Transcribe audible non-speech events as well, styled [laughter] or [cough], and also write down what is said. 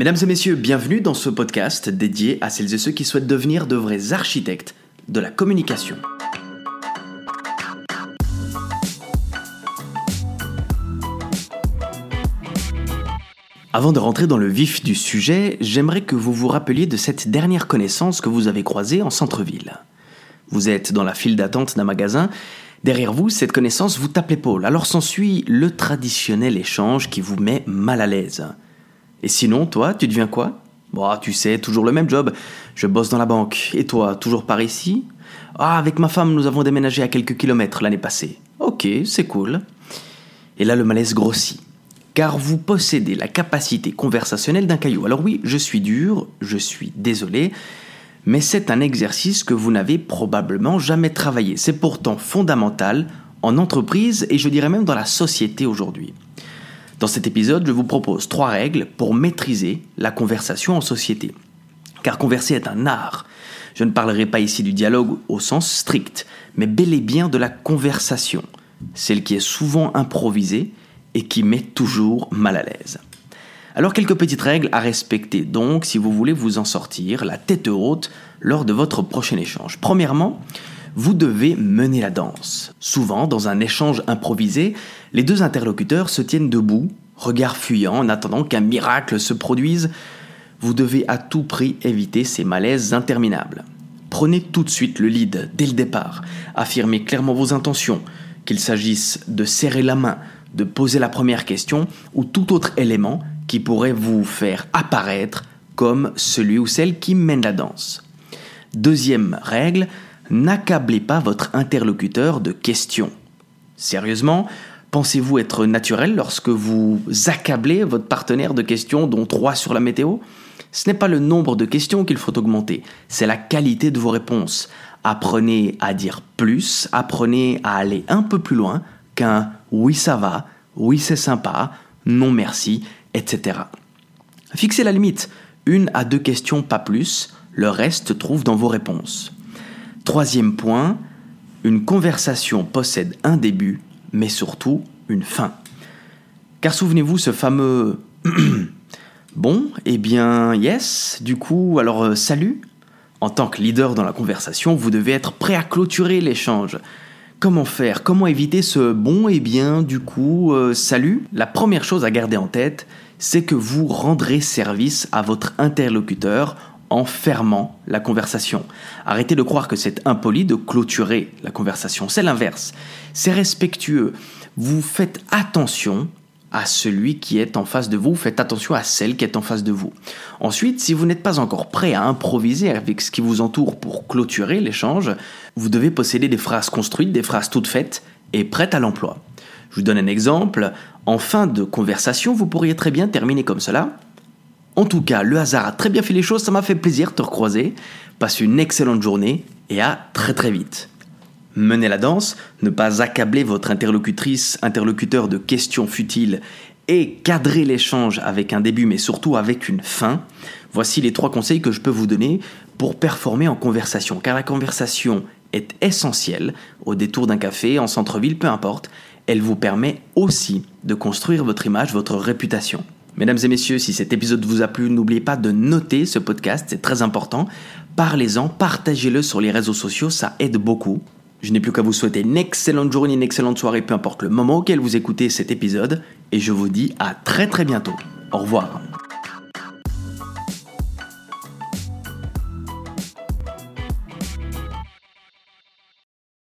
Mesdames et messieurs, bienvenue dans ce podcast dédié à celles et ceux qui souhaitent devenir de vrais architectes de la communication. Avant de rentrer dans le vif du sujet, j'aimerais que vous vous rappeliez de cette dernière connaissance que vous avez croisée en centre-ville. Vous êtes dans la file d'attente d'un magasin, derrière vous, cette connaissance vous tape l'épaule, alors s'ensuit le traditionnel échange qui vous met mal à l'aise. Et sinon, toi, tu deviens quoi? Bon, tu sais, toujours le même job. Je bosse dans la banque. Et toi, toujours par ici? Ah, avec ma femme, nous avons déménagé à quelques kilomètres l'année passée. Ok, c'est cool. Et là, le malaise grossit. Car vous possédez la capacité conversationnelle d'un caillou. Alors oui, je suis dur, je suis désolé, mais c'est un exercice que vous n'avez probablement jamais travaillé. C'est pourtant fondamental en entreprise et je dirais même dans la société aujourd'hui. Dans cet épisode, je vous propose trois règles pour maîtriser la conversation en société. Car converser est un art. Je ne parlerai pas ici du dialogue au sens strict, mais bel et bien de la conversation, celle qui est souvent improvisée et qui met toujours mal à l'aise. Alors quelques petites règles à respecter donc si vous voulez vous en sortir la tête haute lors de votre prochain échange. Premièrement, vous devez mener la danse. Souvent, dans un échange improvisé, les deux interlocuteurs se tiennent debout, regard fuyant, en attendant qu'un miracle se produise. Vous devez à tout prix éviter ces malaises interminables. Prenez tout de suite le lead dès le départ. Affirmez clairement vos intentions, qu'il s'agisse de serrer la main, de poser la première question ou tout autre élément qui pourrait vous faire apparaître comme celui ou celle qui mène la danse. Deuxième règle, n'accablez pas votre interlocuteur de questions. Sérieusement, pensez-vous être naturel lorsque vous accablez votre partenaire de questions, dont trois sur la météo? Ce n'est pas le nombre de questions qu'il faut augmenter, c'est la qualité de vos réponses. Apprenez à dire plus, apprenez à aller un peu plus loin qu'un oui ça va, oui c'est sympa, non merci, etc. Fixez la limite, une à deux questions pas plus, le reste trouve dans vos réponses. Troisième point, une conversation possède un début, mais surtout une fin. Car souvenez-vous ce fameux [clears throat] Bon, eh bien, yes, du coup, alors euh, salut En tant que leader dans la conversation, vous devez être prêt à clôturer l'échange. Comment faire? Comment éviter ce bon, eh bien, du coup, euh, salut? La première chose à garder en tête, c'est que vous rendrez service à votre interlocuteur en fermant la conversation. Arrêtez de croire que c'est impoli de clôturer la conversation. C'est l'inverse. C'est respectueux. Vous faites attention à celui qui est en face de vous, faites attention à celle qui est en face de vous. Ensuite, si vous n'êtes pas encore prêt à improviser avec ce qui vous entoure pour clôturer l'échange, vous devez posséder des phrases construites, des phrases toutes faites et prêtes à l'emploi. Je vous donne un exemple. En fin de conversation, vous pourriez très bien terminer comme cela. En tout cas, le hasard a très bien fait les choses, ça m'a fait plaisir de te recroiser. Passe une excellente journée et à très très vite. Menez la danse, ne pas accabler votre interlocutrice, interlocuteur de questions futiles et cadrer l'échange avec un début mais surtout avec une fin. Voici les trois conseils que je peux vous donner pour performer en conversation. Car la conversation est essentielle au détour d'un café, en centre-ville, peu importe. Elle vous permet aussi de construire votre image, votre réputation. Mesdames et messieurs, si cet épisode vous a plu, n'oubliez pas de noter ce podcast, c'est très important. Parlez-en, partagez-le sur les réseaux sociaux, ça aide beaucoup. Je n'ai plus qu'à vous souhaiter une excellente journée, une excellente soirée, peu importe le moment auquel vous écoutez cet épisode, et je vous dis à très très bientôt. Au revoir.